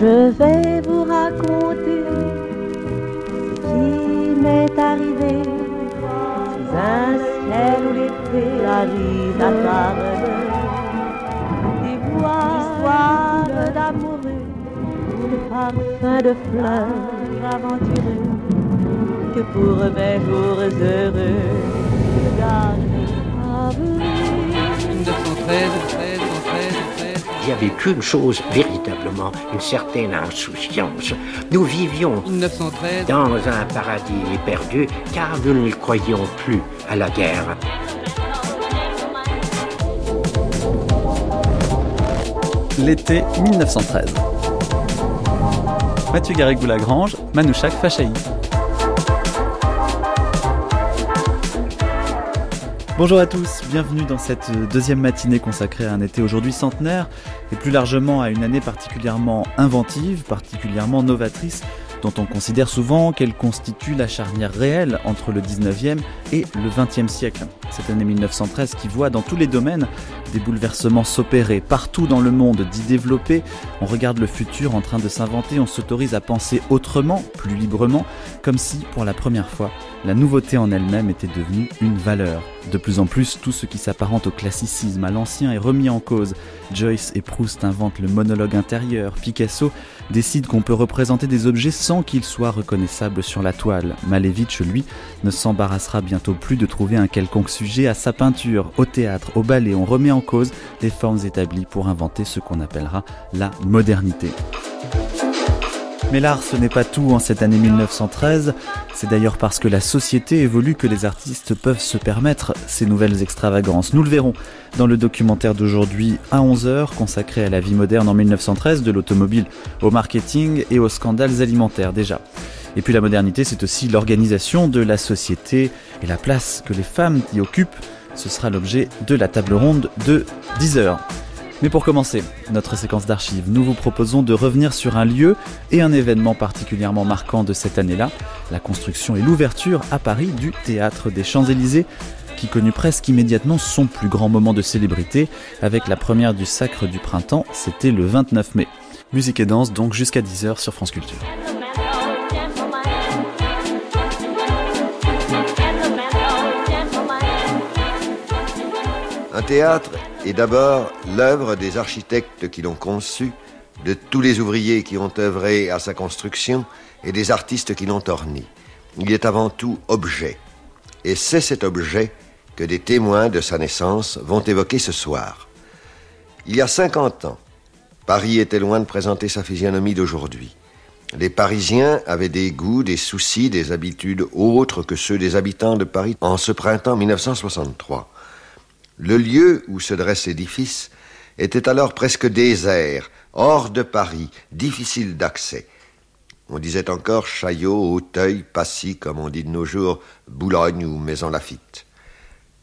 Je vais vous raconter ce qui m'est arrivé sous un ciel où l'été arrive à table. Des voix d'amoureux, le parfum de fleurs aventureux que pour mes jours heureux, il n'y avait qu'une chose véritablement, une certaine insouciance. Nous vivions dans un paradis perdu car nous ne croyions plus à la guerre. L'été 1913. Mathieu Garrigou-Lagrange, Manouchak Fachaï. Bonjour à tous, bienvenue dans cette deuxième matinée consacrée à un été aujourd'hui centenaire et plus largement à une année particulièrement inventive, particulièrement novatrice dont on considère souvent qu'elle constitue la charnière réelle entre le 19e et le 20e siècle. Cette année 1913 qui voit dans tous les domaines des bouleversements s'opérer, partout dans le monde d'y développer, on regarde le futur en train de s'inventer, on s'autorise à penser autrement, plus librement, comme si, pour la première fois, la nouveauté en elle-même était devenue une valeur. De plus en plus, tout ce qui s'apparente au classicisme, à l'ancien est remis en cause. Joyce et Proust inventent le monologue intérieur, Picasso décide qu'on peut représenter des objets sans qu'ils soient reconnaissables sur la toile. Malevich, lui, ne s'embarrassera bientôt plus de trouver un quelconque sujet à sa peinture. Au théâtre, au ballet, on remet en cause les formes établies pour inventer ce qu'on appellera la modernité. Mais l'art, ce n'est pas tout en cette année 1913. C'est d'ailleurs parce que la société évolue que les artistes peuvent se permettre ces nouvelles extravagances. Nous le verrons dans le documentaire d'aujourd'hui à 11h consacré à la vie moderne en 1913, de l'automobile au marketing et aux scandales alimentaires déjà. Et puis la modernité, c'est aussi l'organisation de la société et la place que les femmes y occupent. Ce sera l'objet de la table ronde de 10h. Mais pour commencer notre séquence d'archives, nous vous proposons de revenir sur un lieu et un événement particulièrement marquant de cette année-là, la construction et l'ouverture à Paris du Théâtre des Champs-Élysées, qui connut presque immédiatement son plus grand moment de célébrité avec la première du Sacre du Printemps, c'était le 29 mai. Musique et danse donc jusqu'à 10h sur France Culture. Un théâtre est d'abord l'œuvre des architectes qui l'ont conçu, de tous les ouvriers qui ont œuvré à sa construction et des artistes qui l'ont orné. Il est avant tout objet. Et c'est cet objet que des témoins de sa naissance vont évoquer ce soir. Il y a 50 ans, Paris était loin de présenter sa physionomie d'aujourd'hui. Les Parisiens avaient des goûts, des soucis, des habitudes autres que ceux des habitants de Paris en ce printemps 1963. Le lieu où se dresse l'édifice était alors presque désert, hors de Paris, difficile d'accès. On disait encore Chaillot, Auteuil, Passy, comme on dit de nos jours, Boulogne ou Maison Lafitte.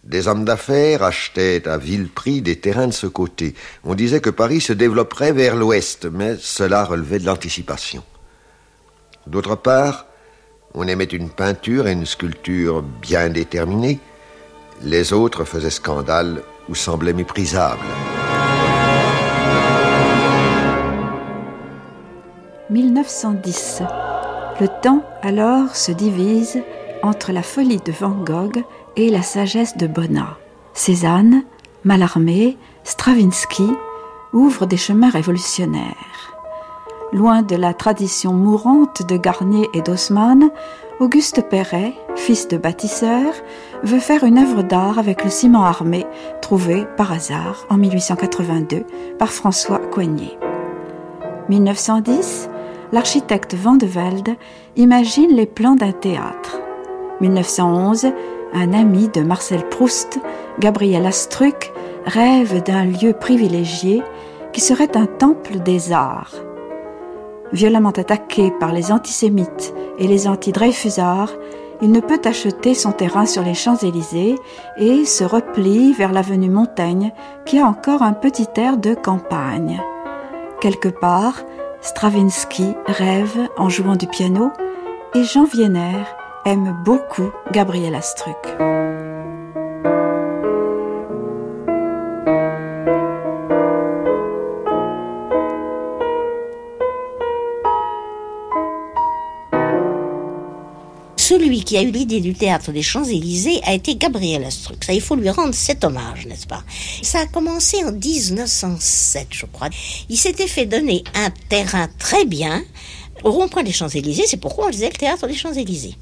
Des hommes d'affaires achetaient à vil prix des terrains de ce côté. On disait que Paris se développerait vers l'ouest, mais cela relevait de l'anticipation. D'autre part, on aimait une peinture et une sculpture bien déterminées, les autres faisaient scandale ou semblaient méprisables. 1910. Le temps alors se divise entre la folie de Van Gogh et la sagesse de Bonnat. Cézanne, Mallarmé, Stravinsky ouvrent des chemins révolutionnaires. Loin de la tradition mourante de Garnier et d'Haussmann, Auguste Perret, fils de bâtisseur, veut faire une œuvre d'art avec le ciment armé trouvé par hasard en 1882 par François Coignet. 1910, l'architecte Van de Velde imagine les plans d'un théâtre. 1911, un ami de Marcel Proust, Gabriel Astruc, rêve d'un lieu privilégié qui serait un temple des arts. Violemment attaqué par les antisémites et les anti-Dreyfusards, il ne peut acheter son terrain sur les Champs-Élysées et se replie vers l'avenue Montaigne qui a encore un petit air de campagne. Quelque part, Stravinsky rêve en jouant du piano et Jean Vienner aime beaucoup Gabriel Astruc. Qui a eu l'idée du théâtre des Champs-Élysées a été Gabriel Astruc. Ça, il faut lui rendre cet hommage, n'est-ce pas? Ça a commencé en 1907, je crois. Il s'était fait donner un terrain très bien au rond-point des Champs-Élysées. C'est pourquoi on disait le théâtre des Champs-Élysées.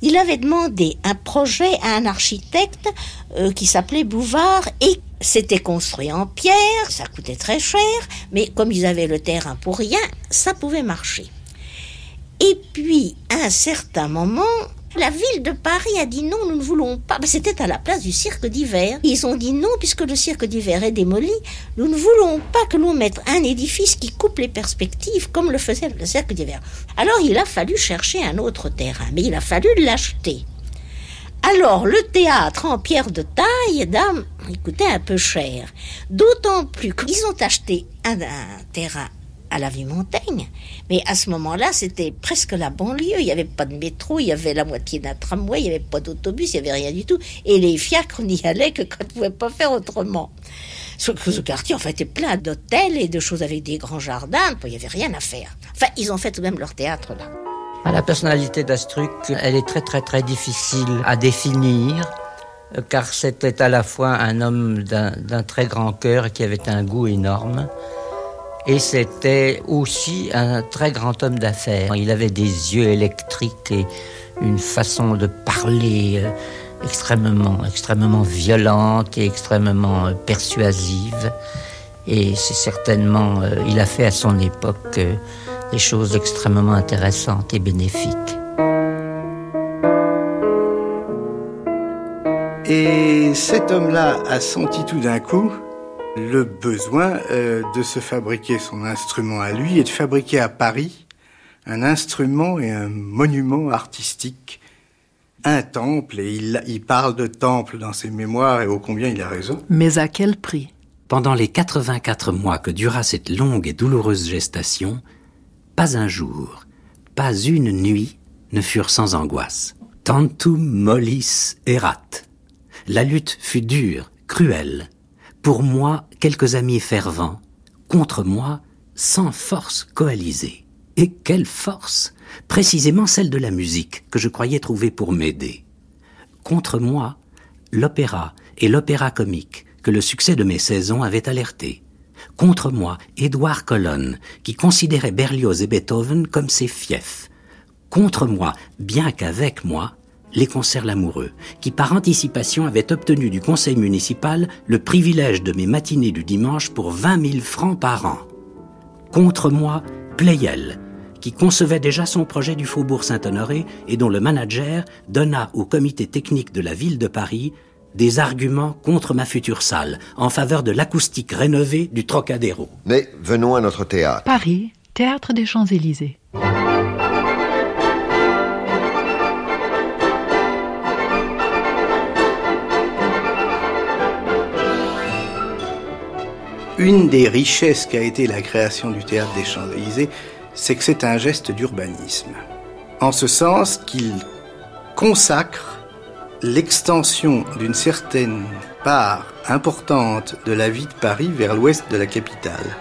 Il avait demandé un projet à un architecte euh, qui s'appelait Bouvard et c'était construit en pierre, ça coûtait très cher, mais comme ils avaient le terrain pour rien, ça pouvait marcher. Et puis, à un certain moment, la ville de Paris a dit non, nous ne voulons pas. Ben, c'était à la place du cirque d'hiver. Ils ont dit non, puisque le cirque d'hiver est démoli, nous ne voulons pas que l'on mette un édifice qui coupe les perspectives comme le faisait le cirque d'hiver. Alors il a fallu chercher un autre terrain, mais il a fallu l'acheter. Alors le théâtre en pierre de taille, dame, il coûtait un peu cher. D'autant plus qu'ils ont acheté un, un terrain à la ville Montaigne. Mais à ce moment-là, c'était presque la banlieue. Il n'y avait pas de métro, il y avait la moitié d'un tramway, il n'y avait pas d'autobus, il n'y avait rien du tout. Et les fiacres n'y allaient que quand on ne pouvait pas faire autrement. Ce, ce quartier, en fait, était plein d'hôtels et de choses avec des grands jardins. Il n'y avait rien à faire. Enfin, ils ont fait tout de même leur théâtre là. Ah, la personnalité d'Astruc, elle est très très très difficile à définir car c'était à la fois un homme d'un très grand cœur qui avait un goût énorme et c'était aussi un très grand homme d'affaires. Il avait des yeux électriques et une façon de parler euh, extrêmement, extrêmement violente et extrêmement euh, persuasive. Et c'est certainement, euh, il a fait à son époque des choses extrêmement intéressantes et bénéfiques. Et cet homme-là a senti tout d'un coup le besoin euh, de se fabriquer son instrument à lui et de fabriquer à Paris un instrument et un monument artistique, un temple, et il, il parle de temple dans ses mémoires et ô combien il a raison. Mais à quel prix? Pendant les 84 mois que dura cette longue et douloureuse gestation, pas un jour, pas une nuit ne furent sans angoisse. Tantum mollis erat. La lutte fut dure, cruelle, pour moi, quelques amis fervents, contre moi, sans force coalisée. Et quelle force? Précisément celle de la musique que je croyais trouver pour m'aider. Contre moi, l'opéra et l'opéra comique que le succès de mes saisons avait alerté. Contre moi, Édouard Colonne, qui considérait Berlioz et Beethoven comme ses fiefs. Contre moi, bien qu'avec moi, les concerts l'amoureux, qui par anticipation avaient obtenu du conseil municipal le privilège de mes matinées du dimanche pour 20 000 francs par an. Contre moi, Pleyel, qui concevait déjà son projet du Faubourg Saint-Honoré et dont le manager donna au comité technique de la ville de Paris des arguments contre ma future salle, en faveur de l'acoustique rénovée du Trocadéro. Mais venons à notre théâtre. Paris, théâtre des Champs-Élysées. Une des richesses qu'a été la création du théâtre des Champs-Élysées, c'est que c'est un geste d'urbanisme. En ce sens qu'il consacre l'extension d'une certaine part importante de la vie de Paris vers l'ouest de la capitale.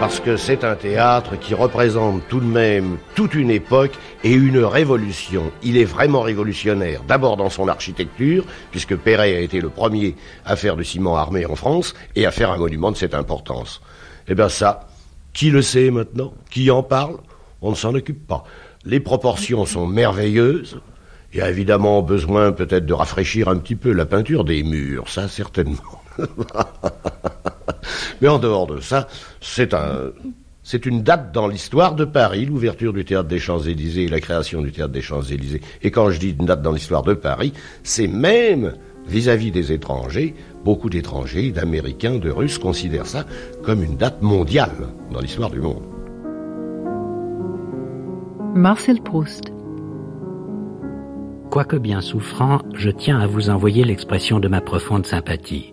Parce que c'est un théâtre qui représente tout de même toute une époque et une révolution. Il est vraiment révolutionnaire, d'abord dans son architecture, puisque Perret a été le premier à faire du ciment armé en France et à faire un monument de cette importance. Eh bien ça, qui le sait maintenant? Qui en parle? On ne s'en occupe pas. Les proportions sont merveilleuses. Il y a évidemment besoin peut-être de rafraîchir un petit peu la peinture des murs, ça certainement. Mais en dehors de ça, c'est un, c'est une date dans l'histoire de Paris, l'ouverture du théâtre des Champs-Élysées et la création du théâtre des Champs-Élysées. Et quand je dis une date dans l'histoire de Paris, c'est même vis-à-vis des étrangers, beaucoup d'étrangers, d'Américains, de Russes considèrent ça comme une date mondiale dans l'histoire du monde. Marcel Proust. Quoique bien souffrant, je tiens à vous envoyer l'expression de ma profonde sympathie.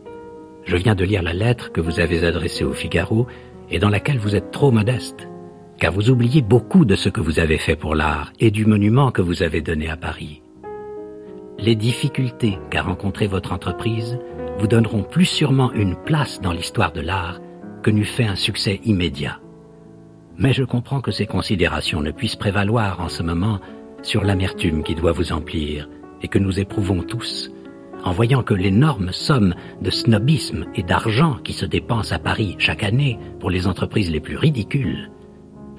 Je viens de lire la lettre que vous avez adressée au Figaro et dans laquelle vous êtes trop modeste, car vous oubliez beaucoup de ce que vous avez fait pour l'art et du monument que vous avez donné à Paris. les difficultés qu'a rencontrées votre entreprise vous donneront plus sûrement une place dans l'histoire de l'art que n'eût fait un succès immédiat. Mais je comprends que ces considérations ne puissent prévaloir en ce moment sur l'amertume qui doit vous emplir et que nous éprouvons tous en voyant que l'énorme somme de snobisme et d'argent qui se dépense à Paris chaque année pour les entreprises les plus ridicules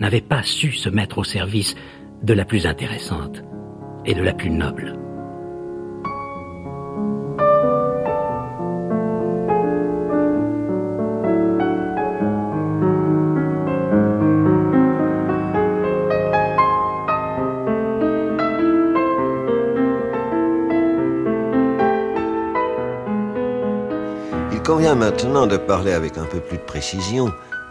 n'avait pas su se mettre au service de la plus intéressante et de la plus noble. Convient maintenant de parler avec un peu plus de précision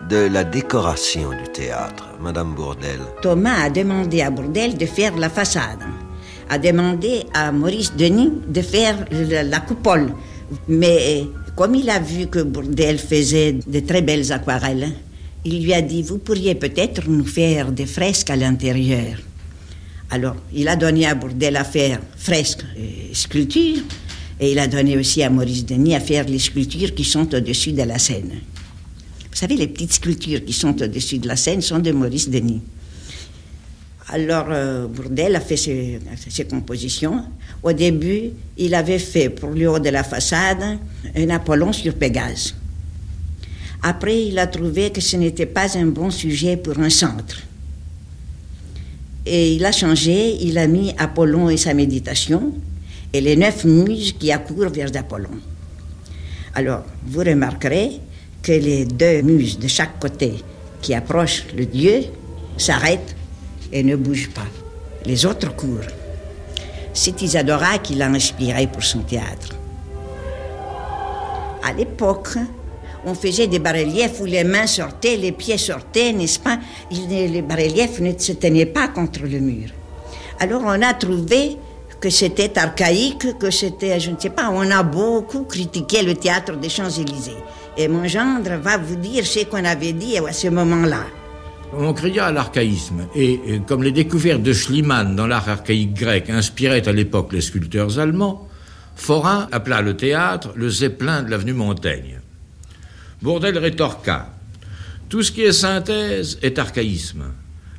de la décoration du théâtre, Madame Bourdel. Thomas a demandé à Bourdel de faire la façade, a demandé à Maurice Denis de faire la coupole. Mais comme il a vu que Bourdel faisait de très belles aquarelles, il lui a dit, vous pourriez peut-être nous faire des fresques à l'intérieur. Alors, il a donné à Bourdel à faire fresques et sculptures. Et il a donné aussi à Maurice Denis à faire les sculptures qui sont au-dessus de la scène. Vous savez, les petites sculptures qui sont au-dessus de la scène sont de Maurice Denis. Alors, euh, Bourdel a fait ses, ses, compositions. Au début, il avait fait pour le haut de la façade un Apollon sur Pégase. Après, il a trouvé que ce n'était pas un bon sujet pour un centre. Et il a changé, il a mis Apollon et sa méditation, et les neuf muses qui accourent vers Apollon. Alors, vous remarquerez que les deux muses de chaque côté qui approchent le dieu s'arrêtent et ne bougent pas. Les autres courent. C'est Isadora qui l'a inspiré pour son théâtre. À l'époque, on faisait des bas-reliefs où les mains sortaient, les pieds sortaient, n'est-ce pas? Les bas-reliefs ne se tenaient pas contre le mur. Alors on a trouvé que c'était archaïque, que c'était, je ne sais pas, on a beaucoup critiqué le théâtre des Champs-Élysées. Et mon gendre va vous dire ce qu'on avait dit à ce moment-là. On cria à l'archaïsme, et comme les découvertes de Schliemann dans l'art archaïque grec inspiraient à l'époque les sculpteurs allemands, Forain appela le théâtre le Zeppelin de l'avenue Montaigne. Bourdel rétorqua Tout ce qui est synthèse est archaïsme.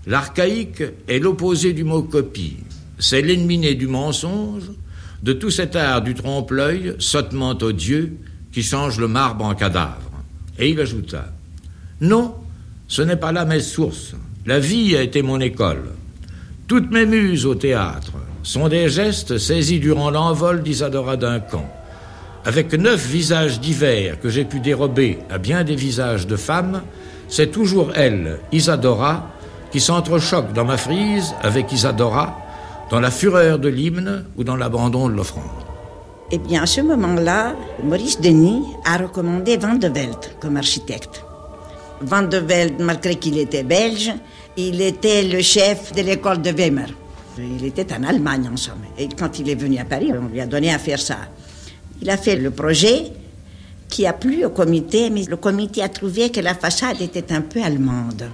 L'archaïque est l'opposé du mot copie. C'est l'ennemi du mensonge, de tout cet art du trompe-l'œil, sottement odieux, qui change le marbre en cadavre. Et il ajouta Non, ce n'est pas là mes sources. La vie a été mon école. Toutes mes muses au théâtre sont des gestes saisis durant l'envol d'Isadora Duncan. Avec neuf visages divers que j'ai pu dérober à bien des visages de femmes, c'est toujours elle, Isadora, qui s'entrechoque dans ma frise avec Isadora, dans la fureur de l'hymne ou dans l'abandon de l'offrande Eh bien, à ce moment-là, Maurice Denis a recommandé Van de Velde comme architecte. Van de Velde, malgré qu'il était belge, il était le chef de l'école de Weimar. Il était en Allemagne, en somme. Et quand il est venu à Paris, on lui a donné à faire ça. Il a fait le projet qui a plu au comité, mais le comité a trouvé que la façade était un peu allemande.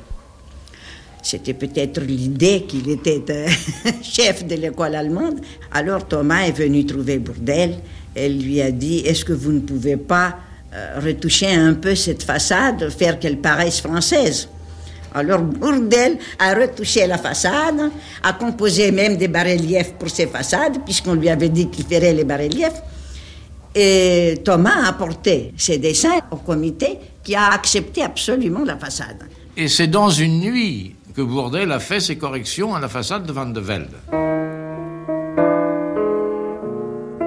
C'était peut-être l'idée qu'il était euh, chef de l'école allemande. Alors Thomas est venu trouver Bourdel. Elle lui a dit Est-ce que vous ne pouvez pas euh, retoucher un peu cette façade, faire qu'elle paraisse française? Alors Bourdel a retouché la façade, a composé même des bas-reliefs pour ses façades, puisqu'on lui avait dit qu'il ferait les bas-reliefs. Et Thomas a apporté ses dessins au comité qui a accepté absolument la façade. Et c'est dans une nuit que Bourdel a fait ses corrections à la façade de Van de Velde.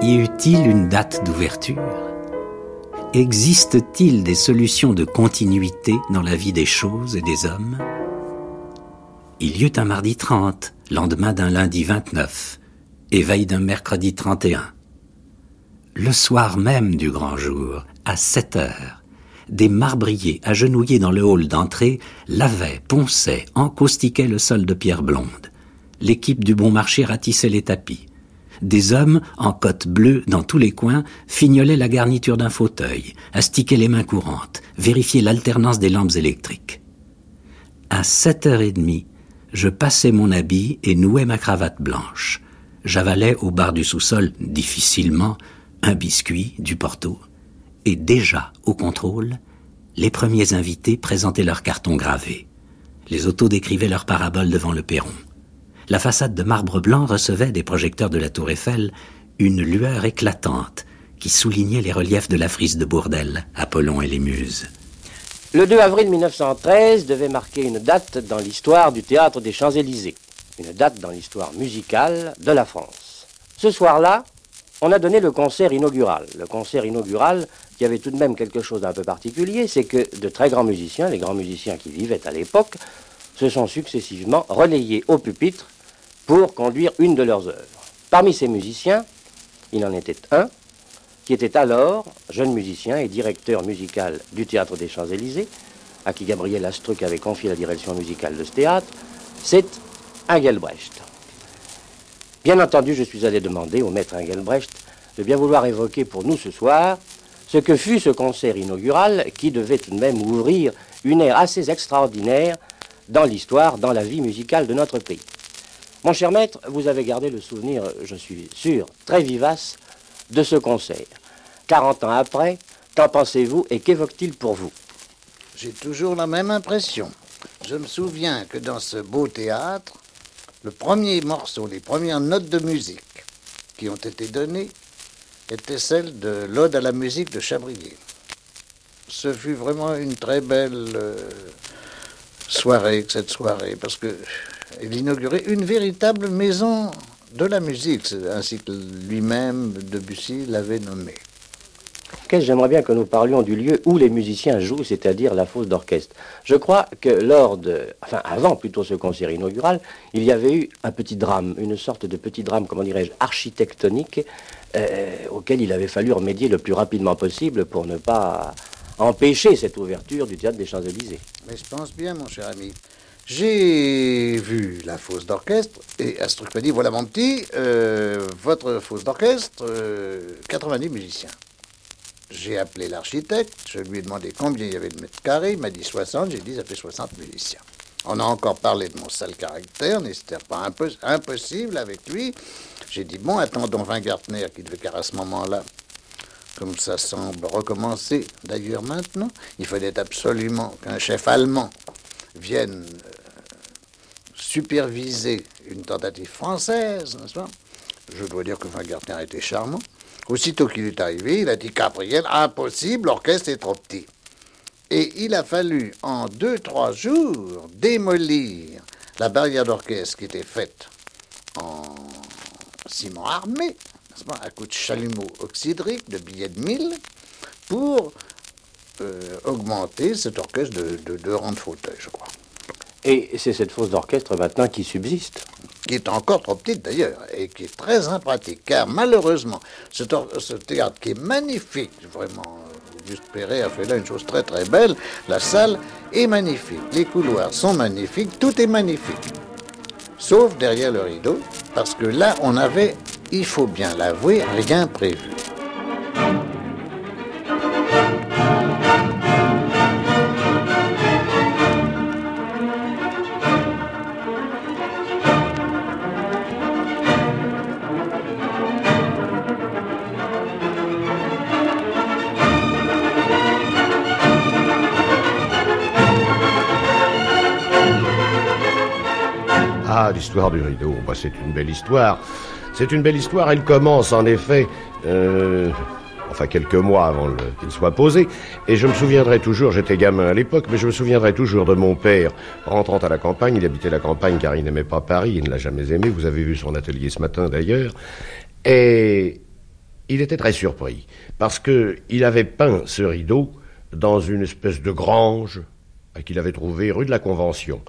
Y eut-il une date d'ouverture? Existe-t-il des solutions de continuité dans la vie des choses et des hommes? Il y eut un mardi 30, lendemain d'un lundi 29, éveil d'un mercredi 31. Le soir même du grand jour, à 7 heures, des marbriers agenouillés dans le hall d'entrée lavaient, ponçaient, encaustiquaient le sol de pierre blonde. L'équipe du bon marché ratissait les tapis. Des hommes, en cotte bleue dans tous les coins, fignolaient la garniture d'un fauteuil, astiquaient les mains courantes, vérifiaient l'alternance des lampes électriques. À sept heures et demie, je passais mon habit et nouais ma cravate blanche. j'avalais au bar du sous-sol, difficilement, un biscuit du Porto, et déjà, au contrôle, les premiers invités présentaient leurs cartons gravés. Les autos décrivaient leurs paraboles devant le perron. La façade de marbre blanc recevait des projecteurs de la tour Eiffel une lueur éclatante qui soulignait les reliefs de la frise de Bourdelle, Apollon et les Muses. Le 2 avril 1913 devait marquer une date dans l'histoire du théâtre des Champs-Élysées, une date dans l'histoire musicale de la France. Ce soir-là, on a donné le concert inaugural. Le concert inaugural qui avait tout de même quelque chose d'un peu particulier, c'est que de très grands musiciens, les grands musiciens qui vivaient à l'époque, se sont successivement relayés au pupitre pour conduire une de leurs œuvres. Parmi ces musiciens, il en était un qui était alors jeune musicien et directeur musical du Théâtre des Champs-Élysées, à qui Gabriel Astruc avait confié la direction musicale de ce théâtre, c'est Engelbrecht. Bien entendu, je suis allé demander au maître Engelbrecht de bien vouloir évoquer pour nous ce soir ce que fut ce concert inaugural qui devait tout de même ouvrir une ère assez extraordinaire dans l'histoire, dans la vie musicale de notre pays. Mon cher maître, vous avez gardé le souvenir, je suis sûr, très vivace de ce concert. 40 ans après, qu'en pensez-vous et qu'évoque-t-il pour vous? J'ai toujours la même impression. Je me souviens que dans ce beau théâtre, le premier morceau, les premières notes de musique qui ont été données étaient celles de l'Ode à la musique de Chabrier. Ce fut vraiment une très belle euh, soirée, cette soirée, parce que il inaugurait une véritable maison de la musique, ainsi que lui-même, Debussy, l'avait nommé. J'aimerais bien que nous parlions du lieu où les musiciens jouent, c'est-à-dire la fosse d'orchestre? Je crois que lors de, enfin avant plutôt ce concert inaugural, il y avait eu un petit drame, une sorte de petit drame, comment dirais-je, architectonique, euh, auquel il avait fallu remédier le plus rapidement possible pour ne pas empêcher cette ouverture du théâtre des Champs-Élysées. Mais je pense bien, mon cher ami. J'ai vu la fosse d'orchestre et Astruc m'a dit voilà mon petit, euh, votre fosse d'orchestre, 90 euh, musiciens. J'ai appelé l'architecte, je lui ai demandé combien il y avait de mètres carrés, il m'a dit 60, j'ai dit ça fait 60 musiciens. On a encore parlé de mon sale caractère, n'était pas impossible avec lui. J'ai dit bon, attendons Gartner qui devait car à ce moment-là comme ça semble recommencer d'ailleurs maintenant, il fallait absolument qu'un chef allemand vienne euh, superviser une tentative française, n'est-ce pas? Je dois dire que Weingartner était charmant. Aussitôt qu'il est arrivé, il a dit Gabriel, impossible, l'orchestre est trop petit. Et il a fallu, en deux, trois jours, démolir la barrière d'orchestre qui était faite en ciment armé, à coup de chalumeau oxydrique, de billets de mille, pour euh, augmenter cet orchestre de, de deux rangs de fauteuils, je crois. Et c'est cette fosse d'orchestre maintenant qui subsiste Qui est encore trop petite d'ailleurs, et qui est très impratique, car malheureusement, ce, ce théâtre qui est magnifique, vraiment, Auguste Perret a fait là une chose très très belle, la salle est magnifique, les couloirs sont magnifiques, tout est magnifique. Sauf derrière le rideau, parce que là, on avait, il faut bien l'avouer, rien prévu. L'histoire du rideau. Bah, c'est une belle histoire. C'est une belle histoire. Elle commence en effet, euh, enfin quelques mois avant qu'il soit posé. Et je me souviendrai toujours, j'étais gamin à l'époque, mais je me souviendrai toujours de mon père rentrant à la campagne. Il habitait la campagne car il n'aimait pas Paris, il ne l'a jamais aimé. Vous avez vu son atelier ce matin d'ailleurs. Et il était très surpris parce que il avait peint ce rideau dans une espèce de grange qu'il avait trouvée rue de la Convention.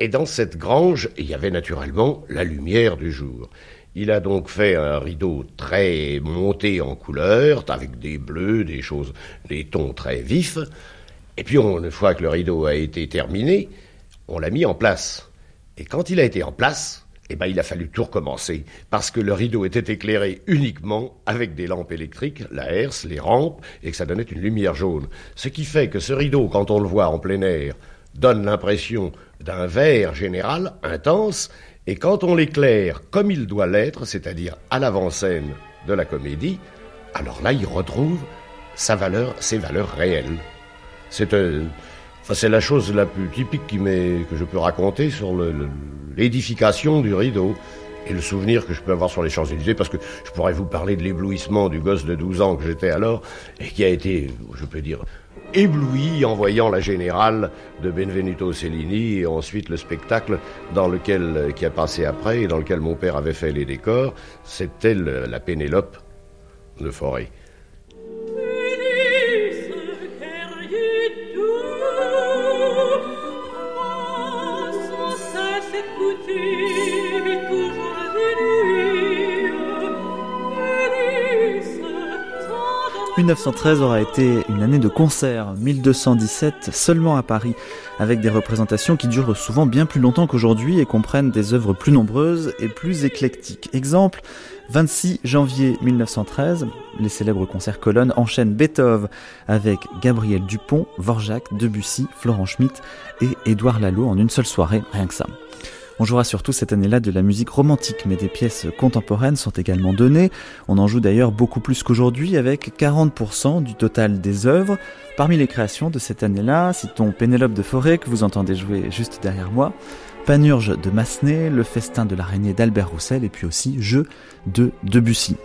Et dans cette grange, il y avait naturellement la lumière du jour. Il a donc fait un rideau très monté en couleur, avec des bleus, des choses, des tons très vifs. Et puis, une fois que le rideau a été terminé, on l'a mis en place. Et quand il a été en place, eh ben, il a fallu tout recommencer, parce que le rideau était éclairé uniquement avec des lampes électriques, la herse, les rampes, et que ça donnait une lumière jaune. Ce qui fait que ce rideau, quand on le voit en plein air, donne l'impression d'un vert général intense, Et quand on l'éclaire comme il doit l'être, c'est-à-dire à, l'avant-scène de la comédie, alors là, il retrouve sa valeur, ses valeurs réelles. C'est euh, la chose la plus typique qui que je peux raconter sur l'édification du rideau et le souvenir que je peux avoir sur les Champs-Élysées, parce que je pourrais vous parler de l'éblouissement du gosse de 12 ans que j'étais alors, et qui a été, je peux dire, ébloui en voyant la générale de Benvenuto Cellini et ensuite le spectacle dans lequel, qui a passé après et dans lequel mon père avait fait les décors, c'était la Pénélope de Forêt. 1913 aura été une année de concert, 1217 seulement à Paris, avec des représentations qui durent souvent bien plus longtemps qu'aujourd'hui et comprennent des œuvres plus nombreuses et plus éclectiques. Exemple, 26 janvier 1913, les célèbres concerts colonnes enchaînent Beethoven avec Gabriel Dupont, Vorjak, Debussy, Florent Schmitt et Édouard Lalo en une seule soirée, rien que ça. On jouera surtout cette année-là de la musique romantique, mais des pièces contemporaines sont également données. On en joue d'ailleurs beaucoup plus qu'aujourd'hui, avec 40% du total des œuvres. Parmi les créations de cette année-là, citons Pénélope de Forêt, que vous entendez jouer juste derrière moi, Panurge de Massenet, Le festin de l'araignée d'Albert Roussel, et puis aussi Jeu de Debussy.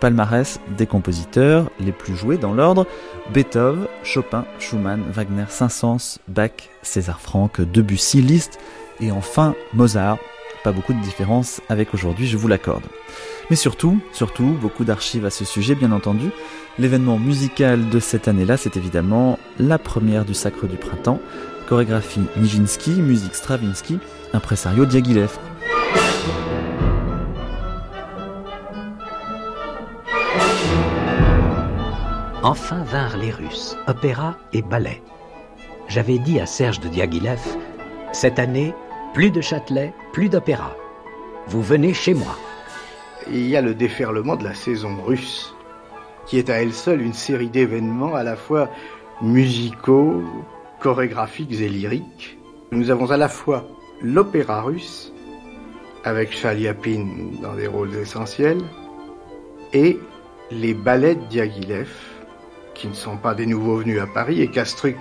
Palmarès des compositeurs les plus joués dans l'ordre Beethoven, Chopin, Schumann, Wagner, Saint-Saëns, Bach, César Franck, Debussy, Liszt et enfin Mozart. Pas beaucoup de différence avec aujourd'hui, je vous l'accorde. Mais surtout, surtout, beaucoup d'archives à ce sujet, bien entendu. L'événement musical de cette année-là, c'est évidemment la première du Sacre du Printemps, chorégraphie Nijinsky, musique Stravinsky, impresario Diaghilev. Enfin vinrent les Russes, opéra et ballet. J'avais dit à Serge de Diaghilev, cette année, plus de Châtelet, plus d'opéra. Vous venez chez moi. Il y a le déferlement de la saison russe, qui est à elle seule une série d'événements à la fois musicaux, chorégraphiques et lyriques. Nous avons à la fois l'opéra russe, avec Chaliapin dans des rôles essentiels, et les ballets de Diaghilev, qui ne sont pas des nouveaux venus à Paris et qu'Astruc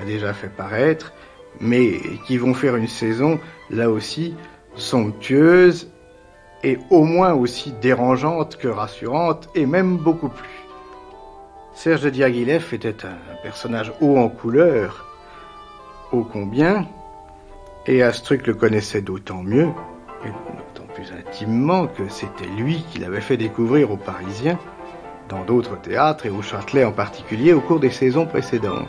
a déjà fait paraître, mais qui vont faire une saison, là aussi, somptueuse et au moins aussi dérangeante que rassurante, et même beaucoup plus. Serge de Diaghilev était un personnage haut en couleur, ô combien, et Astruc le connaissait d'autant mieux, et d'autant plus intimement que c'était lui qui l'avait fait découvrir aux Parisiens, dans d'autres théâtres et au Châtelet en particulier au cours des saisons précédentes.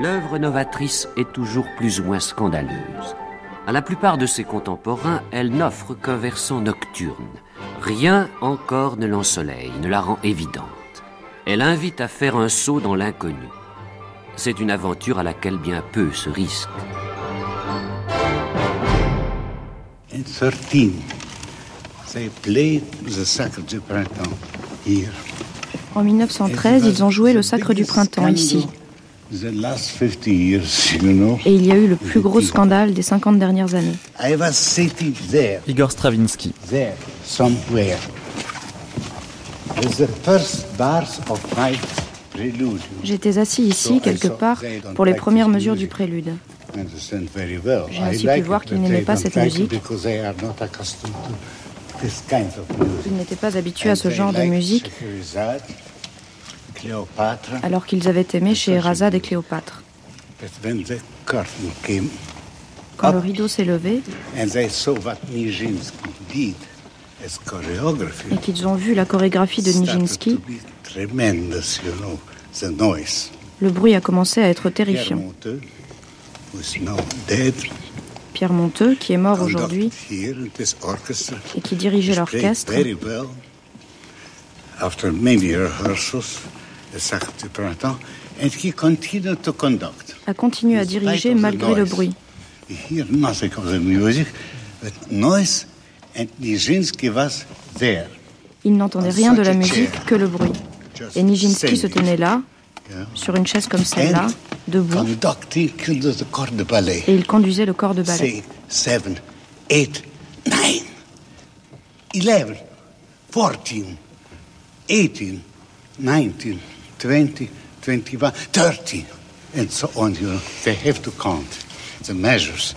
L'œuvre novatrice est toujours plus ou moins scandaleuse. À la plupart de ses contemporains, elle n'offre qu'un versant nocturne. Rien encore ne l'ensoleille, ne la rend évidente. Elle invite à faire un saut dans l'inconnu. C'est une aventure à laquelle bien peu se risquent. En 1913, ils ont joué le Sacre du Printemps ici. Et il y a eu le plus gros scandale des 50 dernières années. Igor Stravinsky. J'étais assis ici, quelque part, pour les premières mesures du prélude. J'ai ainsi pu voir qu'il n'aimait pas cette musique. Il n'était pas habitué à ce genre de musique alors qu'ils avaient aimé chez Erazade et Cléopâtre. Quand le rideau s'est levé et qu'ils ont vu la chorégraphie de Nijinsky, le bruit a commencé à être terrifiant. Pierre Monteux, qui est mort aujourd'hui et qui dirigeait l'orchestre, a continué à diriger malgré le bruit. Il n'entendait rien de la musique que le bruit. Et Nijinsky se tenait là, sur une chaise comme celle-là, debout, et il conduisait le corps de ballet. 7, 8, 9, 11, 14, 18, 19, 20, 21, 30, and so on. You know, they have to count the measures.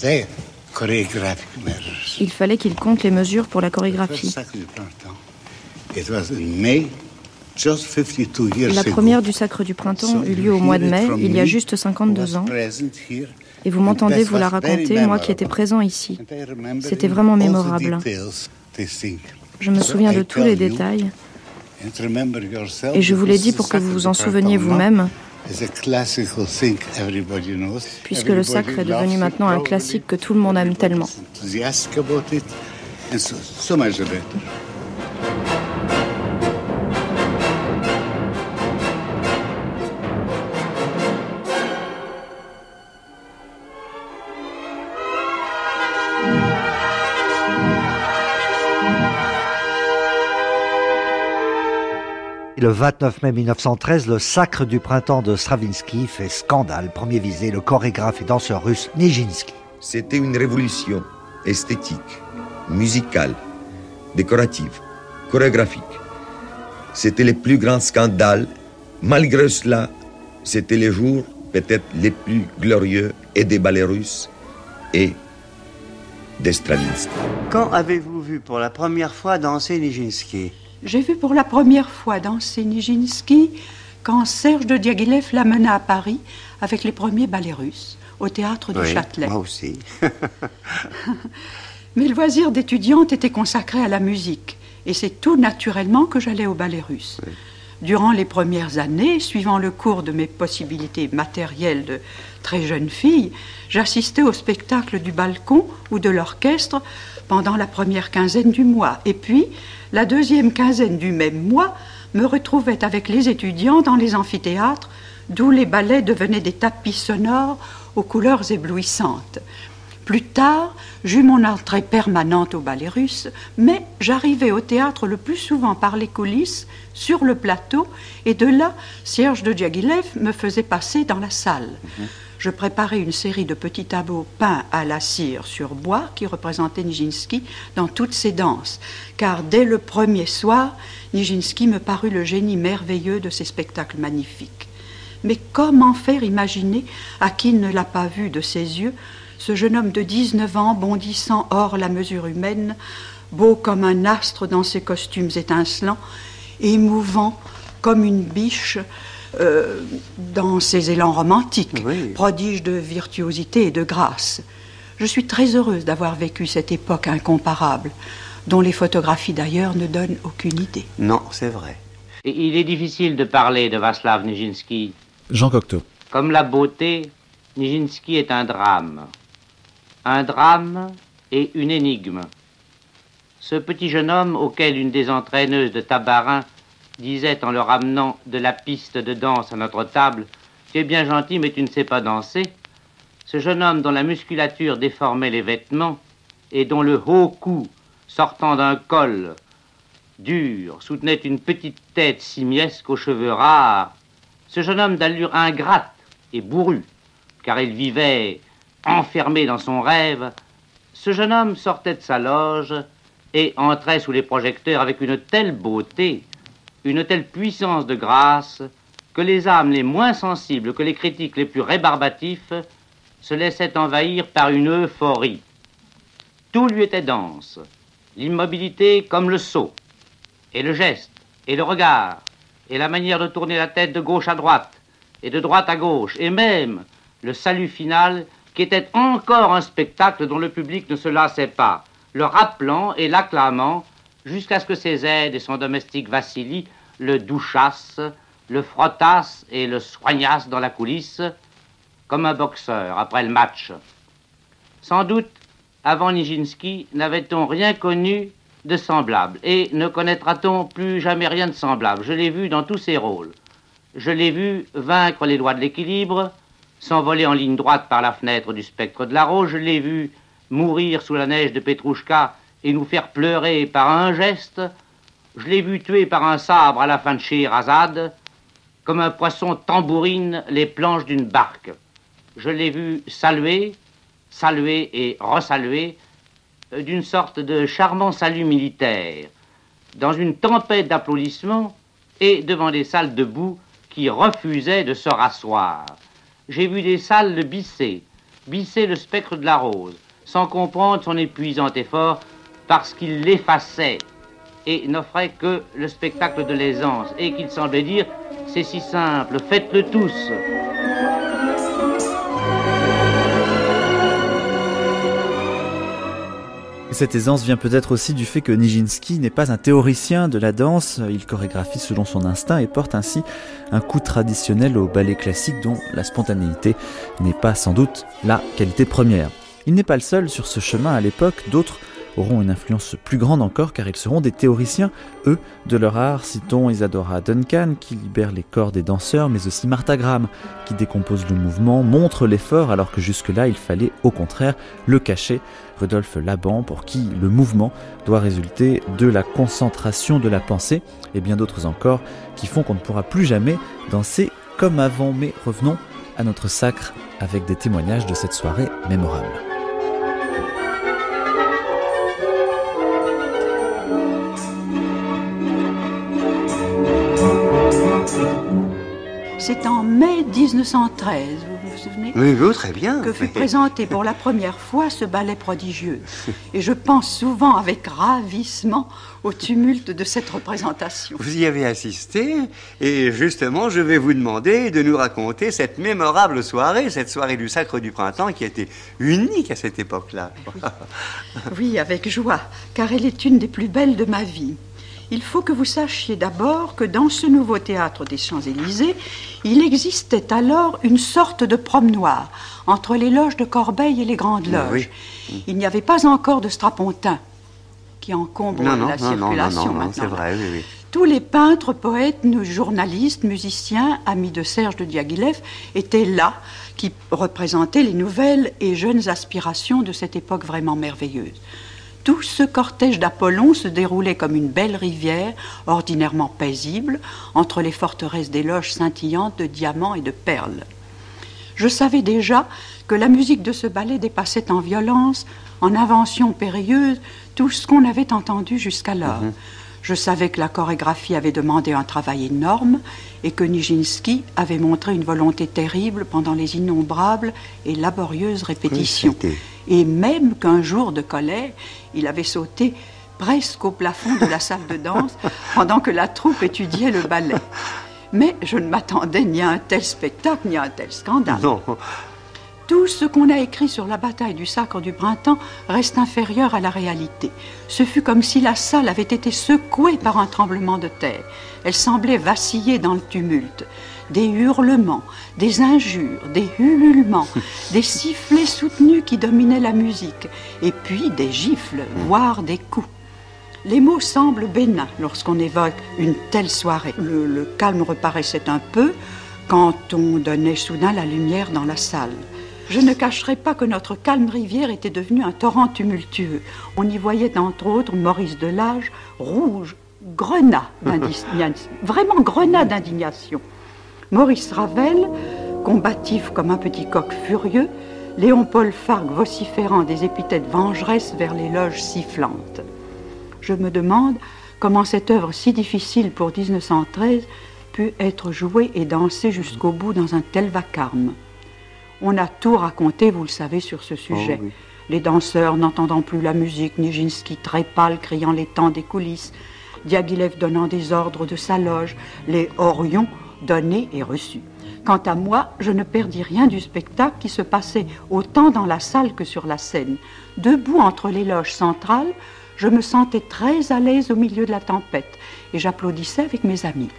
They choreographic measures. Il fallait qu'il compte les mesures pour la chorégraphie. It was in May, just 52 years La ago. première du Sacre du Printemps eut lieu au mois de mai, il y a juste 52 ans. Here. Et vous m'entendez vous la raconter, moi qui étais présent ici. C'était vraiment mémorable. Je me souviens de tous les détails. Et je vous l'ai dit pour que vous vous en souveniez vous-même, puisque le sacre est devenu maintenant un classique que tout le monde aime tellement. Le 29 mai 1913, le sacre du printemps de Stravinsky fait scandale. Premier visé, le chorégraphe et danseur russe Nijinsky. C'était une révolution esthétique, musicale, décorative, chorégraphique. C'était le plus grand scandale. Malgré cela, c'était les jours peut-être les plus glorieux et des ballets russes et de Stravinsky. Quand avez-vous vu pour la première fois danser Nijinsky? J'ai vu pour la première fois danser Nijinsky quand Serge de Diaghilev l'amena à Paris avec les premiers ballets russes au théâtre du Oui, Châtelet. Moi aussi. Mes loisirs d'étudiante étaient consacrés à la musique et c'est tout naturellement que j'allais au ballet russe. Durant les premières années, suivant le cours de mes possibilités matérielles de très jeune fille, j'assistais au spectacle du balcon ou de l'orchestre pendant la première quinzaine du mois. Et puis, la deuxième quinzaine du même mois, me retrouvais avec les étudiants dans les amphithéâtres, d'où les ballets devenaient des tapis sonores aux couleurs éblouissantes. Plus tard, j'eus mon entrée permanente au ballet russe, mais j'arrivais au théâtre le plus souvent par les coulisses, sur le plateau, et de là, Serge de Diaghilev me faisait passer dans la salle. Je préparais une série de petits tableaux peints à la cire sur bois qui représentaient Nijinsky dans toutes ses danses, car dès le premier soir, Nijinsky me parut le génie merveilleux de ces spectacles magnifiques. Mais comment faire imaginer à qui ne l'a pas vu de ses yeux ce jeune homme de 19 ans bondissant hors la mesure humaine, beau comme un astre dans ses costumes étincelants, émouvant comme une biche euh, dans ses élans romantiques, prodige de virtuosité et de grâce. Je suis très heureuse d'avoir vécu cette époque incomparable, dont les photographies d'ailleurs ne donnent aucune idée. Non, c'est vrai. Et il est difficile de parler de Václav Nijinsky. Jean Cocteau. Comme la beauté, Nijinsky est un drame. Un drame et une énigme. Ce petit jeune homme auquel une des entraîneuses de Tabarin disait en le ramenant de la piste de danse à notre table Tu es bien gentil, mais tu ne sais pas danser. Ce jeune homme dont la musculature déformait les vêtements et dont le haut cou, sortant d'un col dur, soutenait une petite tête simiesque aux cheveux rares. Ce jeune homme d'allure ingrate et bourrue, car il vivait enfermé dans son rêve, ce jeune homme sortait de sa loge et entrait sous les projecteurs avec une telle beauté, une telle puissance de grâce, que les âmes les moins sensibles, que les critiques les plus rébarbatifs, se laissaient envahir par une euphorie. Tout lui était dense, l'immobilité comme le saut, et le geste, et le regard, et la manière de tourner la tête de gauche à droite, et de droite à gauche, et même le salut final qui était encore un spectacle dont le public ne se lassait pas, le rappelant et l'acclamant jusqu'à ce que ses aides et son domestique Vassili le douchassent, le frottassent et le soignassent dans la coulisse, comme un boxeur après le match. Sans doute, avant Nijinsky, n'avait-on rien connu de semblable, et ne connaîtra-t-on plus jamais rien de semblable. Je l'ai vu dans tous ses rôles. Je l'ai vu vaincre les lois de l'équilibre, s'envoler en ligne droite par la fenêtre du spectre de la rose, je l'ai vu mourir sous la neige de Petrouchka et nous faire pleurer par un geste, Je l'ai vu tuer par un sabre à la fin de Scheherazade, comme un poisson tambourine les planches d'une barque. Je l'ai vu saluer, saluer et resaluer euh, d'une sorte de charmant salut militaire, dans une tempête d'applaudissements et devant des salles debout qui refusaient de se rasseoir. J'ai vu des salles le bisser, bisser le spectre de la rose, sans comprendre son épuisant effort, parce qu'il l'effaçait et n'offrait que le spectacle de l'aisance, et qu'il semblait dire c'est si simple, faites-le tous. Cette aisance vient peut-être aussi du fait que Nijinsky n'est pas un théoricien de la danse, il chorégraphie selon son instinct et porte ainsi un coup traditionnel au ballet classique dont la spontanéité n'est pas sans doute la qualité première. Il n'est pas le seul sur ce chemin à l'époque, d'autres auront une influence plus grande encore car ils seront des théoriciens, eux, de leur art. Citons Isadora Duncan qui libère les corps des danseurs, mais aussi Martha Graham qui décompose le mouvement, montre l'effort alors que jusque-là il fallait au contraire le cacher. Rudolf Laban pour qui le mouvement doit résulter de la concentration de la pensée et bien d'autres encore qui font qu'on ne pourra plus jamais danser comme avant. Mais revenons à notre sacre avec des témoignages de cette soirée mémorable. C'est en mai 1913, vous vous souvenez Oui, oui, très bien. Que fut présenté pour la première fois ce ballet prodigieux. Et je pense souvent avec ravissement au tumulte de cette représentation. Vous y avez assisté, et justement, je vais vous demander de nous raconter cette mémorable soirée, cette soirée du Sacre du Printemps qui était unique à cette époque-là. Oui. oui, avec joie, car elle est une des plus belles de ma vie. Il faut que vous sachiez d'abord que dans ce nouveau théâtre des Champs-Élysées, il existait alors une sorte de promenoir entre les loges de Corbeil et les grandes loges. Oui. Il n'y avait pas encore de strapontin qui encombre non, non, la non, circulation maintenant. C'est vrai, oui, oui. Tous les peintres, poètes, journalistes, musiciens, amis de Serge de Diaghilev étaient là, qui représentaient les nouvelles et jeunes aspirations de cette époque vraiment merveilleuse. Tout ce cortège d'Apollon se déroulait comme une belle rivière, ordinairement paisible, entre les forteresses des loges scintillantes de diamants et de perles. Je savais déjà que la musique de ce ballet dépassait en violence, en invention périlleuse, tout ce qu'on avait entendu jusqu'alors. Mhm. Je savais que la chorégraphie avait demandé un travail énorme et que Nijinsky avait montré une volonté terrible pendant les innombrables et laborieuses répétitions. Et même qu'un jour de colère, il avait sauté presque au plafond de la salle de danse pendant que la troupe étudiait le ballet. Mais je ne m'attendais ni à un tel spectacle ni à un tel scandale. Non. Tout ce qu'on a écrit sur la bataille du sacre du printemps reste inférieur à la réalité. Ce fut comme si la salle avait été secouée par un tremblement de terre. Elle semblait vaciller dans le tumulte. Des hurlements, des injures, des ululements, des sifflets soutenus qui dominaient la musique, et puis des gifles, voire des coups. Les mots semblent bénins lorsqu'on évoque une telle soirée. Le, le calme reparaissait un peu quand on donnait soudain la lumière dans la salle. Je ne cacherai pas que notre calme rivière était devenue un torrent tumultueux. On y voyait entre autres Maurice Delage, rouge, grenat d'indignation, vraiment grenat d'indignation. Maurice Ravel, combatif comme un petit coq furieux, Léon-Paul Fargue vociférant des épithètes vengeresses vers les loges sifflantes. Je me demande comment cette œuvre si difficile pour 1913 put être jouée et dansée jusqu'au bout dans un tel vacarme. On a tout raconté, vous le savez, sur ce sujet. Oh, oui. Les danseurs n'entendant plus la musique, Nijinsky très pâle criant les temps des coulisses, Diaghilev donnant des ordres de sa loge, les Orions donnés et reçus. Quant à moi, je ne perdis rien du spectacle qui se passait autant dans la salle que sur la scène. Debout entre les loges centrales, je me sentais très à l'aise au milieu de la tempête et j'applaudissais avec mes amis.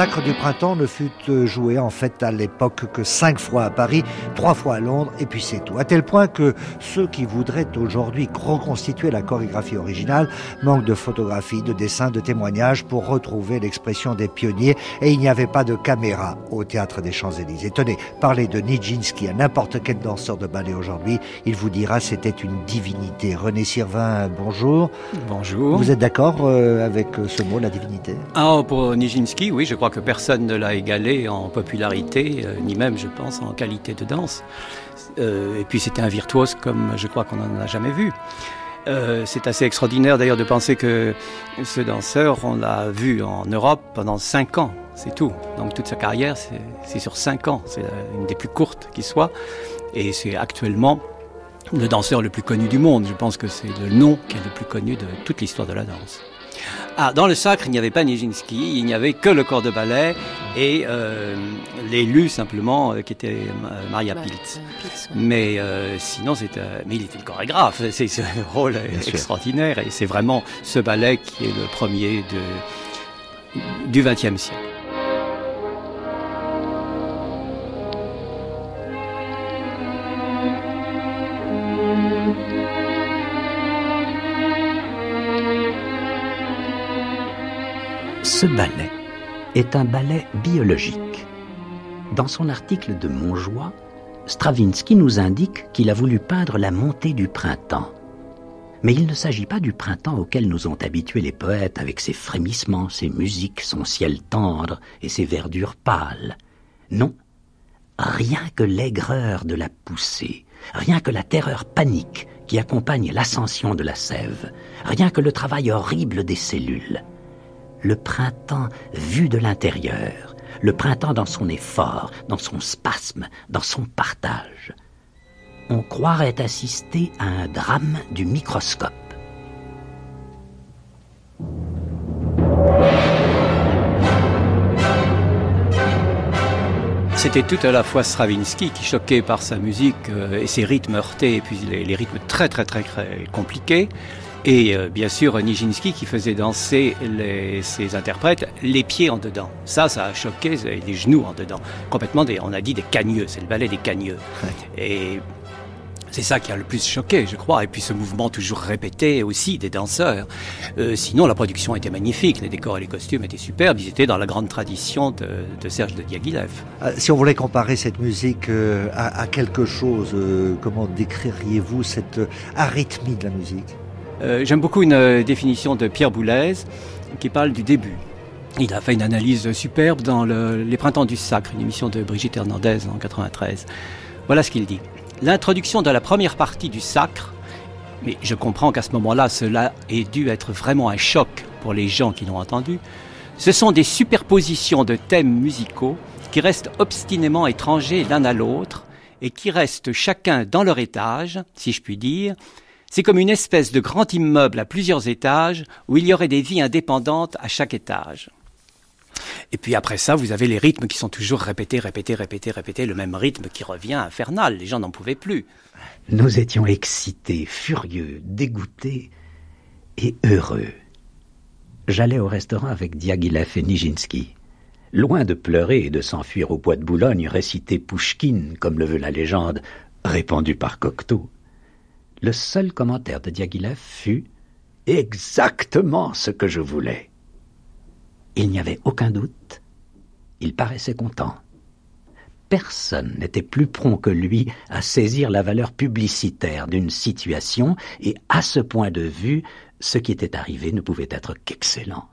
Sacre du Printemps ne fut euh, joué en fait à l'époque que cinq fois à Paris, trois fois à Londres, et puis c'est tout. À tel point que ceux qui voudraient aujourd'hui reconstituer la chorégraphie originale manquent de photographies, de dessins, de témoignages pour retrouver l'expression des pionniers, et il n'y avait pas de caméra au Théâtre des Champs-Élysées. Tenez, parlez de Nijinsky à n'importe quel danseur de ballet aujourd'hui, il vous dira c'était une divinité. René Sirvin, bonjour. Bonjour. Vous êtes d'accord euh, avec ce mot, la divinité? Ah, pour Nijinsky, oui, je crois que personne ne l'a égalé en popularité, euh, ni même, je pense, en qualité de danse. Euh, et puis c'était un virtuose comme je crois qu'on n'en a jamais vu. Euh, c'est assez extraordinaire d'ailleurs de penser que ce danseur, on l'a vu en Europe pendant cinq ans, c'est tout. Donc toute sa carrière, c'est sur cinq ans. C'est une des plus courtes qui soit. Et c'est actuellement le danseur le plus connu du monde. Je pense que c'est le nom qui est le plus connu de toute l'histoire de la danse. Ah, dans le sacre, il n'y avait pas Nijinsky, il n'y avait que le corps de ballet et euh, l'élu simplement euh, qui était euh, Maria Pilz. Mais euh, sinon, c'était, mais il était le chorégraphe. C'est ce rôle extraordinaire et c'est vraiment ce ballet qui est le premier de, du XXe siècle. Ce ballet est un ballet biologique. Dans son article de Montjoie, Stravinsky nous indique qu'il a voulu peindre la montée du printemps. Mais il ne s'agit pas du printemps auquel nous ont habitués les poètes avec ses frémissements, ses musiques, son ciel tendre et ses verdures pâles. Non, rien que l'aigreur de la poussée, rien que la terreur panique qui accompagne l'ascension de la sève, rien que le travail horrible des cellules le printemps vu de l'intérieur, le printemps dans son effort, dans son spasme, dans son partage. On croirait assister à un drame du microscope. C'était tout à la fois Stravinsky qui choquait par sa musique euh, et ses rythmes heurtés puis les, les rythmes très très très, très compliqués et euh, bien sûr, Nijinsky qui faisait danser les, ses interprètes les pieds en dedans. Ça, ça a choqué les genoux en dedans. Complètement, des, on a dit des cagneux, c'est le ballet des cagneux. Et c'est ça qui a le plus choqué, je crois. Et puis ce mouvement toujours répété aussi des danseurs. Euh, sinon, la production était magnifique. Les décors et les costumes étaient superbes. Ils étaient dans la grande tradition de, de Serge de Diaghilev. Euh, si on voulait comparer cette musique euh, à, à, quelque chose, euh, comment décririez-vous cette arythmie de la musique? Euh, J'aime beaucoup une euh, définition de Pierre Boulez qui parle du début. Il a fait une analyse superbe dans le, Les Printemps du Sacre, une émission de Brigitte Hernandez en 93. Voilà ce qu'il dit. L'introduction de la première partie du Sacre, mais je comprends qu'à ce moment-là, cela ait dû être vraiment un choc pour les gens qui l'ont entendu. Ce sont des superpositions de thèmes musicaux qui restent obstinément étrangers l'un à l'autre et qui restent chacun dans leur étage, si je puis dire, c'est comme une espèce de grand immeuble à plusieurs étages où il y aurait des vies indépendantes à chaque étage. Et puis après ça, vous avez les rythmes qui sont toujours répétés, répétés, répétés, répétés, le même rythme qui revient infernal. Les gens n'en pouvaient plus. Nous étions excités, furieux, dégoûtés et heureux. J'allais au restaurant avec Diaghilev et Nijinsky. Loin de pleurer et de s'enfuir au bois de Boulogne réciter Pouchkine, comme le veut la légende, répandue par Cocteau le seul commentaire de Diaghilev fut exactement ce que je voulais. Il n'y avait aucun doute, il paraissait content. Personne n'était plus prompt que lui à saisir la valeur publicitaire d'une situation, et à ce point de vue, ce qui était arrivé ne pouvait être qu'excellent.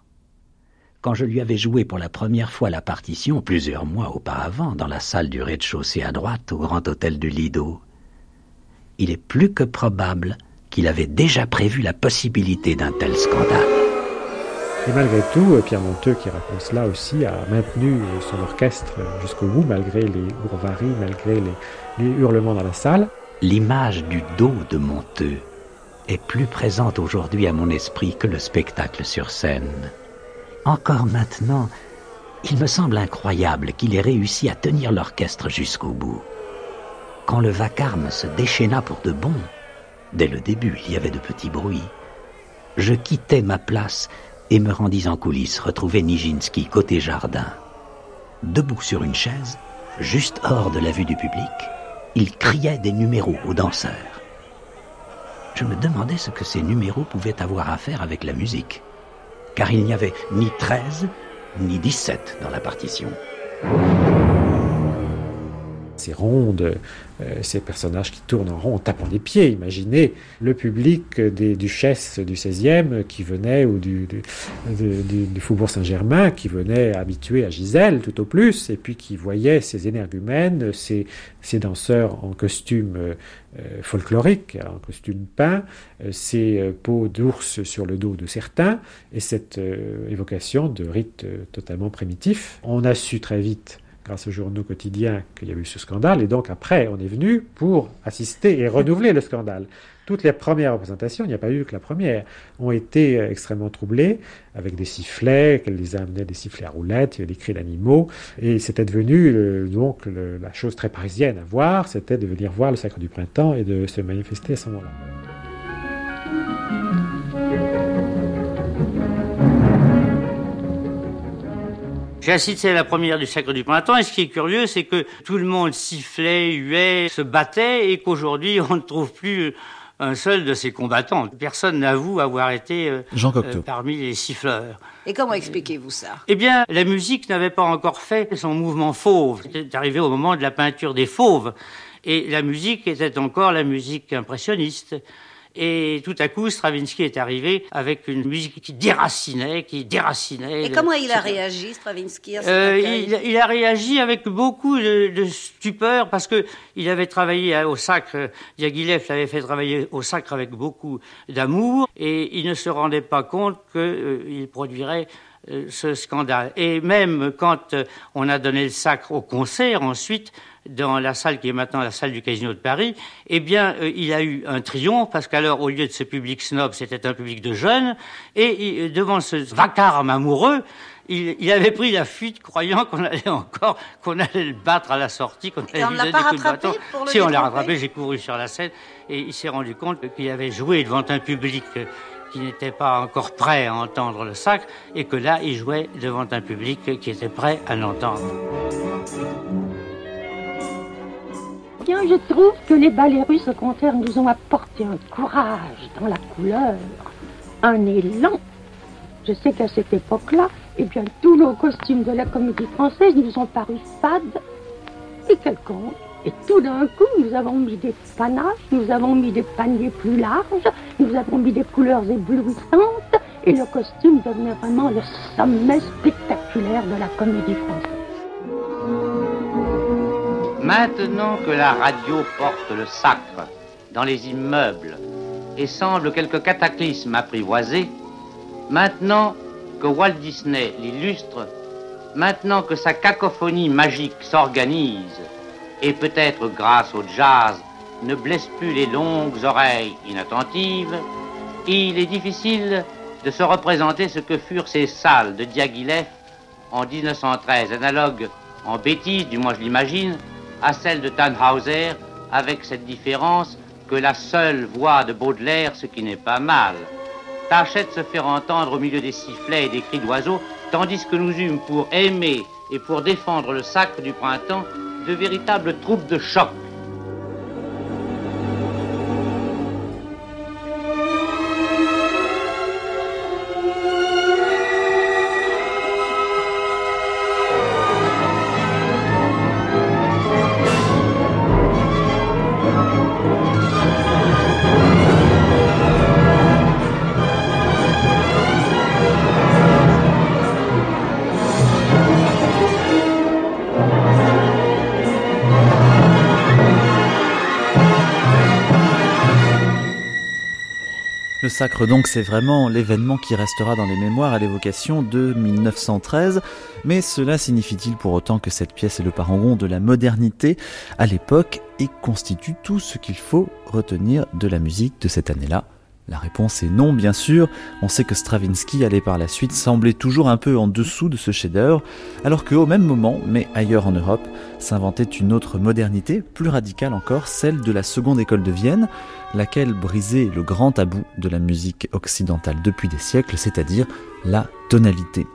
Quand je lui avais joué pour la première fois la partition plusieurs mois auparavant dans la salle du rez-de-chaussée à droite au grand hôtel du Lido, il est plus que probable qu'il avait déjà prévu la possibilité d'un tel scandale. Et malgré tout, euh, Pierre Monteux, qui raconte cela aussi, a maintenu euh, son orchestre jusqu'au bout, malgré les bourvaries, malgré les, les, hurlements dans la salle. L'image du dos de Monteux est plus présente aujourd'hui à mon esprit que le spectacle sur scène. Encore maintenant, il me semble incroyable qu'il ait réussi à tenir l'orchestre jusqu'au bout quand le vacarme se déchaîna pour de bon, dès le début il y avait de petits bruits, je quittai ma place et me rendis en coulisses retrouver Nijinsky côté jardin. Debout sur une chaise, juste hors de la vue du public, il criait des numéros aux danseurs. Je me demandais ce que ces numéros pouvaient avoir à faire avec la musique, car il n'y avait ni 13 ni 17 dans la partition ces rondes, euh, ces personnages qui tournent en rond en tapant des pieds. Imaginez le public des duchesses du XVIe qui venait, ou du, du, Faubourg Saint-Germain, qui venait habitué à Gisèle tout au plus, et puis qui voyait ces énergumènes, ces, ces danseurs en costume euh, folklorique, en costume peint, euh, ces peaux d'ours sur le dos de certains, et cette évocation de rites totalement primitifs. On a su très vite grâce aux journaux quotidiens qu'il y a eu ce scandale, et donc après on est venu pour assister et renouveler le scandale. Toutes les premières représentations, il n'y a pas eu que la première, ont été extrêmement troublées, avec des sifflets, qu'elle les amenait des sifflets à roulettes, des cris d'animaux, et c'était devenu euh, donc la chose très parisienne à voir, c'était de venir voir le Sacre du Printemps et de se manifester à ce moment-là. J'ai assisté à la première du Sacre du Printemps, et ce qui est curieux, c'est que tout le monde sifflait, huait, se battait, et qu'aujourd'hui, on ne trouve plus un seul de ces combattants. Personne n'avoue avoir été euh, euh, parmi les siffleurs. Et comment expliquez-vous ça? Eh bien, la musique n'avait pas encore fait son mouvement fauve. C'était arrivé au moment de la peinture des fauves. Et la musique était encore la musique impressionniste. Et tout à coup, Stravinsky est arrivé avec une musique qui déracinait, qui déracinait. Et comment il a réagi, Stravinsky euh, il, a réagi avec beaucoup de, stupeur parce que il avait travaillé au Sacre. Diaghilev l'avait fait travailler au Sacre avec beaucoup d'amour et il ne se rendait pas compte qu'il euh, produirait euh, ce scandale. Et même quand on a donné le sacre au concert, ensuite, dans la salle qui est maintenant la salle du Casino de Paris, eh bien, euh, il a eu un triomphe parce qu'alors, au lieu de ce public snob, c'était un public de jeunes, et euh, devant ce vacarme amoureux, il, avait pris la fuite croyant qu'on allait encore, qu'on allait le battre à la sortie, qu'on allait lui donner des coups de bâton. Si on l'a rattrapé, j'ai couru sur la scène et il s'est rendu compte qu'il avait joué devant un public euh, qui n'était pas encore prêt à entendre le sacre et que là, il jouait devant un public qui était prêt à l'entendre je trouve que les ballets russes, au contraire, nous ont apporté un courage dans la couleur, un élan. Je sais qu'à cette époque-là, eh bien, tous nos costumes de la comédie française nous ont paru fades et quelconques. Et tout d'un coup, nous avons mis des panaches, nous avons mis des paniers plus larges, nous avons mis des couleurs éblouissantes, et le costume devenait vraiment le sommet spectaculaire de la comédie française. Maintenant que la radio porte le sacre dans les immeubles et semble quelque cataclysme apprivoisé, maintenant que Walt Disney l'illustre, maintenant que sa cacophonie magique s'organise et peut-être grâce au jazz ne blesse plus les longues oreilles inattentives, il est difficile de se représenter ce que furent ces salles de Diaghilev en 1913, analogue en bêtise, du moins je l'imagine, à celle de Tannhauser, avec cette différence que la seule voix de Baudelaire, ce qui n'est pas mal, tâchait de se faire entendre au milieu des sifflets et des cris d'oiseaux, tandis que nous eûmes pour aimer et pour défendre le sacre du printemps de véritables troupes de choc. Le sacre donc c'est vraiment l'événement qui restera dans les mémoires à l'évocation de 1913, mais cela signifie-t-il pour autant que cette pièce est le parangon de la modernité? À l'époque et constitue tout ce qu'il faut retenir de la musique de cette année-là. La réponse est non, bien sûr. On sait que Stravinsky allait par la suite sembler toujours un peu en dessous de ce chef-d'œuvre, alors qu'au même moment, mais ailleurs en Europe, s'inventait une autre modernité, plus radicale encore, celle de la seconde école de Vienne, laquelle brisait le grand tabou de la musique occidentale depuis des siècles, c'est-à-dire la tonalité.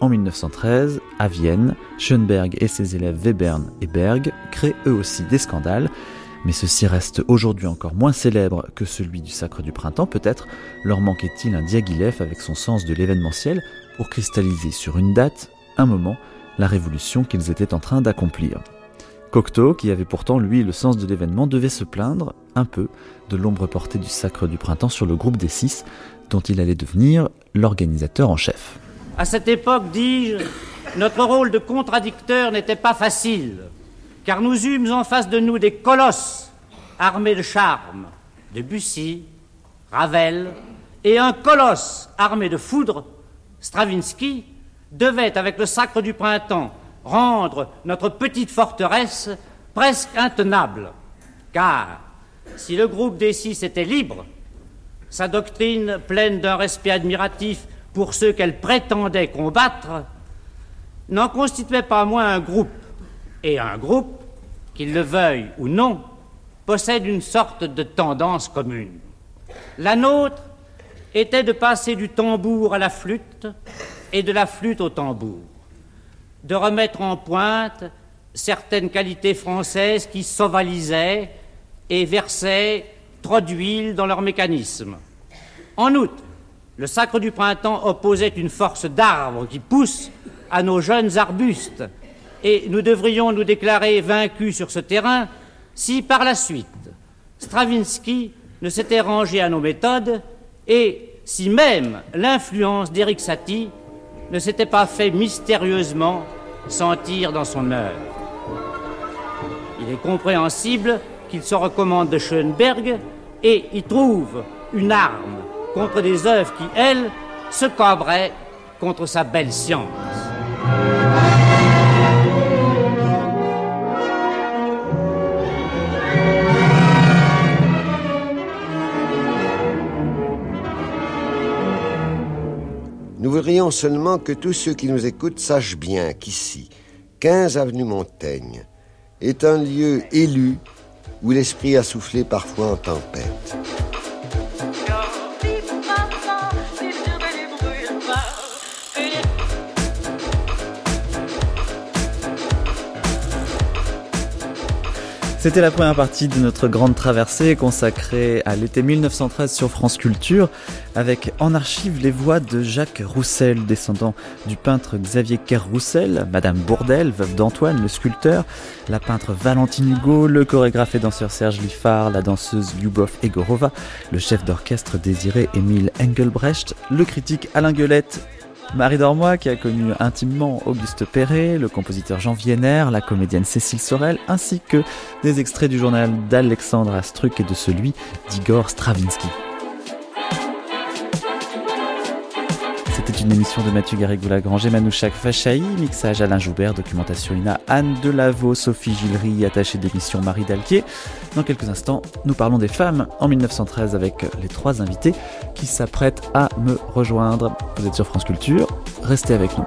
En 1913, à Vienne, Schoenberg et ses élèves Webern et Berg créent eux aussi des scandales, mais ceci reste aujourd'hui encore moins célèbre que celui du Sacre du Printemps, peut-être leur manquait-il un Diaghilev avec son sens de l'événementiel pour cristalliser sur une date, un moment, la révolution qu'ils étaient en train d'accomplir. Cocteau, qui avait pourtant lui le sens de l'événement, devait se plaindre un peu de l'ombre portée du Sacre du Printemps sur le groupe des six, dont il allait devenir l'organisateur en chef. À cette époque, dis-je, notre rôle de contradicteur n'était pas facile car nous eûmes en face de nous des colosses armés de charme, de Bussy, Ravel, et un colosse armé de foudre, Stravinsky, devait, avec le sacre du printemps, rendre notre petite forteresse presque intenable. Car si le groupe des six était libre, sa doctrine pleine d'un respect admiratif pour ceux qu'elle prétendait combattre, n'en constituait pas moins un groupe. Et un groupe qu'il le veuille ou non, possède une sorte de tendance commune. La nôtre était de passer du tambour à la flûte et de la flûte au tambour, de remettre en pointe certaines qualités françaises qui s'ovalisaient et versaient trop d'huile dans leur mécanisme. En outre, le sacre du printemps opposait une force d'arbre qui pousse à nos jeunes arbustes et nous devrions nous déclarer vaincus sur ce terrain si par la suite Stravinsky ne s'était rangé à nos méthodes et si même l'influence d'Eric Satie ne s'était pas fait mystérieusement sentir dans son œuvre. Il est compréhensible qu'il se recommande de Schoenberg et y trouve une arme contre des œuvres qui, elles, se cabreraient contre sa belle science. Nous voudrions seulement que tous ceux qui nous écoutent sachent bien qu'ici, 15 avenue Montaigne, est un lieu élu où l'esprit a soufflé parfois en tempête. C'était la première partie de notre grande traversée consacrée à l'été 1913 sur France Culture, avec en archive les voix de Jacques Roussel, descendant du peintre Xavier Kerr-Roussel, Madame Bourdelle, veuve d'Antoine, le sculpteur, la peintre Valentine Hugo, le chorégraphe et danseur Serge Liffard, la danseuse Lyubov Egorova, le chef d'orchestre désiré Émile Engelbrecht, le critique Alain Gueulette Marie Dormoy, qui a connu intimement Auguste Perret, le compositeur Jean Vienner, la comédienne Cécile Sorel, ainsi que des extraits du journal d'Alexandre Astruc et de celui d'Igor Stravinsky. Une émission de Mathieu Garrigou-Lagrange et Manouchak Fachaï, mixage Alain Joubert, documentation Ina, Anne Delavaux, Sophie Gillery, attachée d'émission Marie Dalquier. Dans quelques instants, nous parlons des femmes en 1913 avec les trois invités qui s'apprêtent à me rejoindre. Vous êtes sur France Culture, restez avec nous.